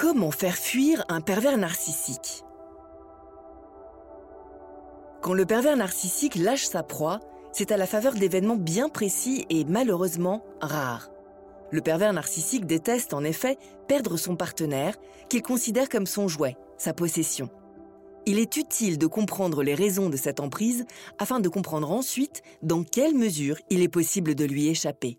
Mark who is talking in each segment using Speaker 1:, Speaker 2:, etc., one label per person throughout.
Speaker 1: Comment faire fuir un pervers narcissique? Quand le pervers narcissique lâche sa proie, c'est à la faveur d'événements bien précis et malheureusement rares. Le pervers narcissique déteste en effet perdre son partenaire, qu'il considère comme son jouet, sa possession. Il est utile de comprendre les raisons de cette emprise afin de comprendre ensuite dans quelle mesure il est possible de lui échapper.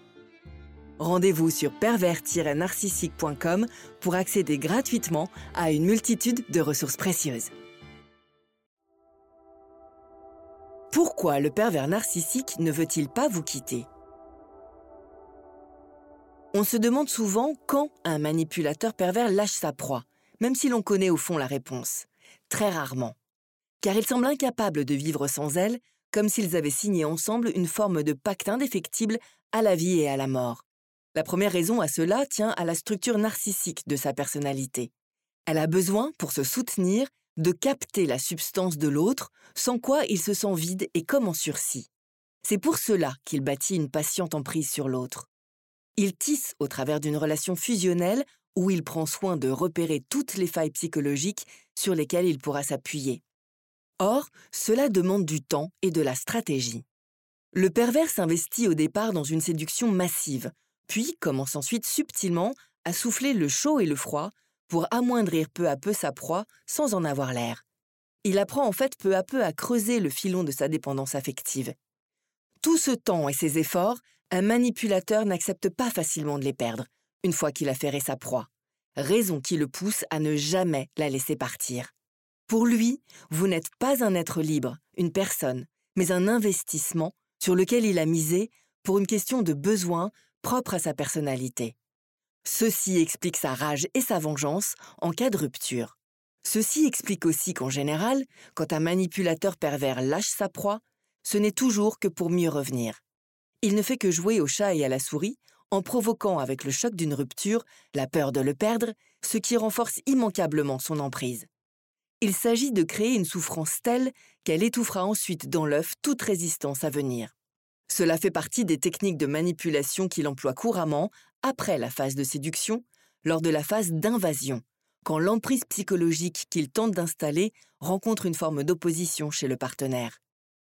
Speaker 1: Rendez-vous sur pervers-narcissique.com pour accéder gratuitement à une multitude de ressources précieuses. Pourquoi le pervers narcissique ne veut-il pas vous quitter? On se demande souvent quand un manipulateur pervers lâche sa proie, même si l'on connaît au fond la réponse. Très rarement. Car il semble incapable de vivre sans elle, comme s'ils avaient signé ensemble une forme de pacte indéfectible à la vie et à la mort. La première raison à cela tient à la structure narcissique de sa personnalité. Elle a besoin, pour se soutenir, de capter la substance de l'autre, sans quoi il se sent vide et comme en sursis. C'est pour cela qu'il bâtit une patiente emprise sur l'autre. Il tisse au travers d'une relation fusionnelle où il prend soin de repérer toutes les failles psychologiques sur lesquelles il pourra s'appuyer. Or, cela demande du temps et de la stratégie. Le pervers s'investit au départ dans une séduction massive, puis commence ensuite subtilement à souffler le chaud et le froid pour amoindrir peu à peu sa proie sans en avoir l'air. Il apprend en fait peu à peu à creuser le filon de sa dépendance affective. Tout ce temps et ces efforts, un manipulateur n'accepte pas facilement de les perdre, une fois qu'il a ferré sa proie, raison qui le pousse à ne jamais la laisser partir. Pour lui, vous n'êtes pas un être libre, une personne, mais un investissement sur lequel il a misé pour une question de besoin propre à sa personnalité. Ceci explique sa rage et sa vengeance en cas de rupture. Ceci explique aussi qu'en général, quand un manipulateur pervers lâche sa proie, ce n'est toujours que pour mieux revenir. Il ne fait que jouer au chat et à la souris en provoquant avec le choc d'une rupture la peur de le perdre, ce qui renforce immanquablement son emprise. Il s'agit de créer une souffrance telle qu'elle étouffera ensuite dans l'œuf toute résistance à venir. Cela fait partie des techniques de manipulation qu'il emploie couramment après la phase de séduction, lors de la phase d'invasion, quand l'emprise psychologique qu'il tente d'installer rencontre une forme d'opposition chez le partenaire.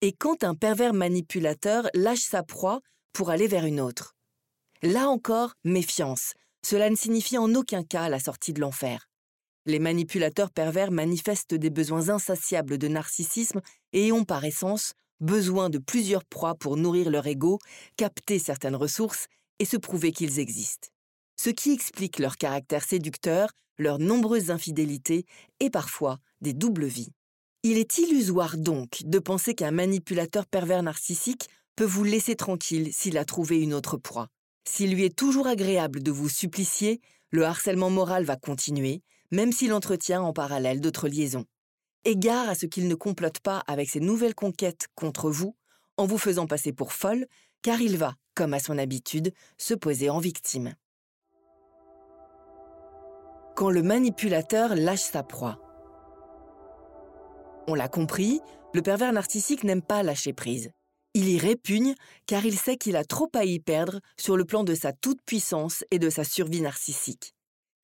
Speaker 1: Et quand un pervers manipulateur lâche sa proie pour aller vers une autre. Là encore, méfiance. Cela ne signifie en aucun cas la sortie de l'enfer. Les manipulateurs pervers manifestent des besoins insatiables de narcissisme et ont par essence besoin de plusieurs proies pour nourrir leur ego, capter certaines ressources et se prouver qu'ils existent. Ce qui explique leur caractère séducteur, leurs nombreuses infidélités et parfois des doubles vies. Il est illusoire donc de penser qu'un manipulateur pervers narcissique peut vous laisser tranquille s'il a trouvé une autre proie. S'il lui est toujours agréable de vous supplicier, le harcèlement moral va continuer, même s'il entretient en parallèle d'autres liaisons. Égare à ce qu'il ne complote pas avec ses nouvelles conquêtes contre vous, en vous faisant passer pour folle, car il va, comme à son habitude, se poser en victime. Quand le manipulateur lâche sa proie. On l'a compris, le pervers narcissique n'aime pas lâcher prise. Il y répugne car il sait qu'il a trop à y perdre sur le plan de sa toute-puissance et de sa survie narcissique.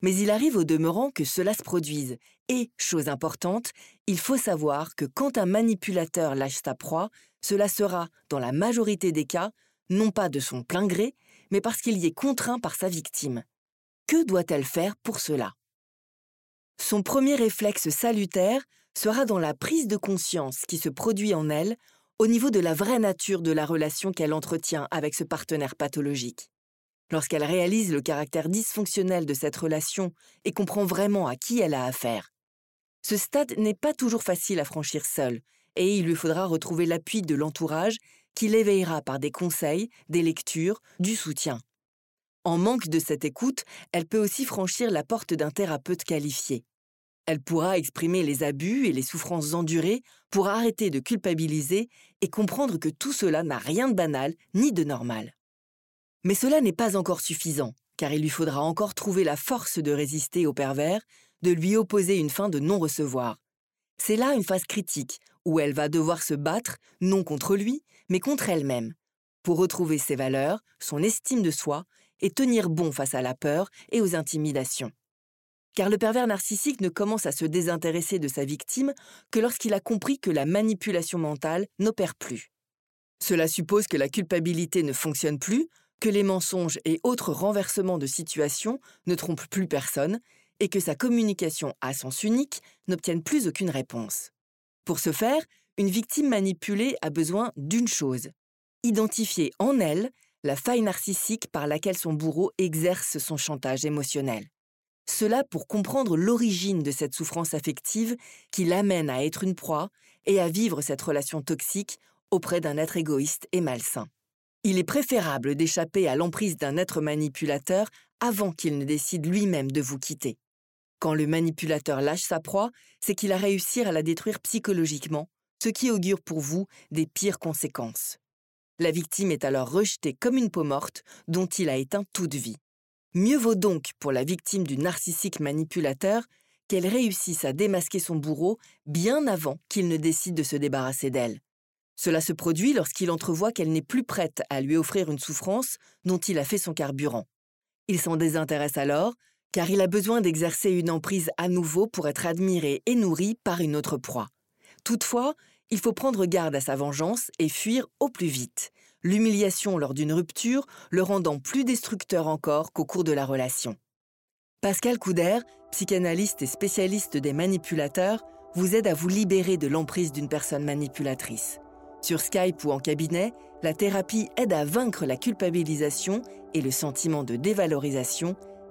Speaker 1: Mais il arrive au demeurant que cela se produise. Et, chose importante, il faut savoir que quand un manipulateur lâche sa proie, cela sera, dans la majorité des cas, non pas de son plein gré, mais parce qu'il y est contraint par sa victime. Que doit-elle faire pour cela? Son premier réflexe salutaire sera dans la prise de conscience qui se produit en elle au niveau de la vraie nature de la relation qu'elle entretient avec ce partenaire pathologique. Lorsqu'elle réalise le caractère dysfonctionnel de cette relation et comprend vraiment à qui elle a affaire. Ce stade n'est pas toujours facile à franchir seul, et il lui faudra retrouver l'appui de l'entourage qui l'éveillera par des conseils, des lectures, du soutien. En manque de cette écoute, elle peut aussi franchir la porte d'un thérapeute qualifié. Elle pourra exprimer les abus et les souffrances endurées pour arrêter de culpabiliser et comprendre que tout cela n'a rien de banal ni de normal. Mais cela n'est pas encore suffisant, car il lui faudra encore trouver la force de résister au pervers, de lui opposer une fin de non-recevoir. C'est là une phase critique où elle va devoir se battre, non contre lui, mais contre elle-même, pour retrouver ses valeurs, son estime de soi et tenir bon face à la peur et aux intimidations. Car le pervers narcissique ne commence à se désintéresser de sa victime que lorsqu'il a compris que la manipulation mentale n'opère plus. Cela suppose que la culpabilité ne fonctionne plus, que les mensonges et autres renversements de situation ne trompent plus personne et que sa communication à sens unique n'obtienne plus aucune réponse. Pour ce faire, une victime manipulée a besoin d'une chose, identifier en elle la faille narcissique par laquelle son bourreau exerce son chantage émotionnel. Cela pour comprendre l'origine de cette souffrance affective qui l'amène à être une proie et à vivre cette relation toxique auprès d'un être égoïste et malsain. Il est préférable d'échapper à l'emprise d'un être manipulateur avant qu'il ne décide lui-même de vous quitter. Quand le manipulateur lâche sa proie, c'est qu'il a réussi à la détruire psychologiquement, ce qui augure pour vous des pires conséquences. La victime est alors rejetée comme une peau morte dont il a éteint toute vie. Mieux vaut donc pour la victime du narcissique manipulateur qu'elle réussisse à démasquer son bourreau bien avant qu'il ne décide de se débarrasser d'elle. Cela se produit lorsqu'il entrevoit qu'elle n'est plus prête à lui offrir une souffrance dont il a fait son carburant. Il s'en désintéresse alors, car il a besoin d'exercer une emprise à nouveau pour être admiré et nourri par une autre proie. Toutefois, il faut prendre garde à sa vengeance et fuir au plus vite, l'humiliation lors d'une rupture le rendant plus destructeur encore qu'au cours de la relation. Pascal Couder, psychanalyste et spécialiste des manipulateurs, vous aide à vous libérer de l'emprise d'une personne manipulatrice. Sur Skype ou en cabinet, la thérapie aide à vaincre la culpabilisation et le sentiment de dévalorisation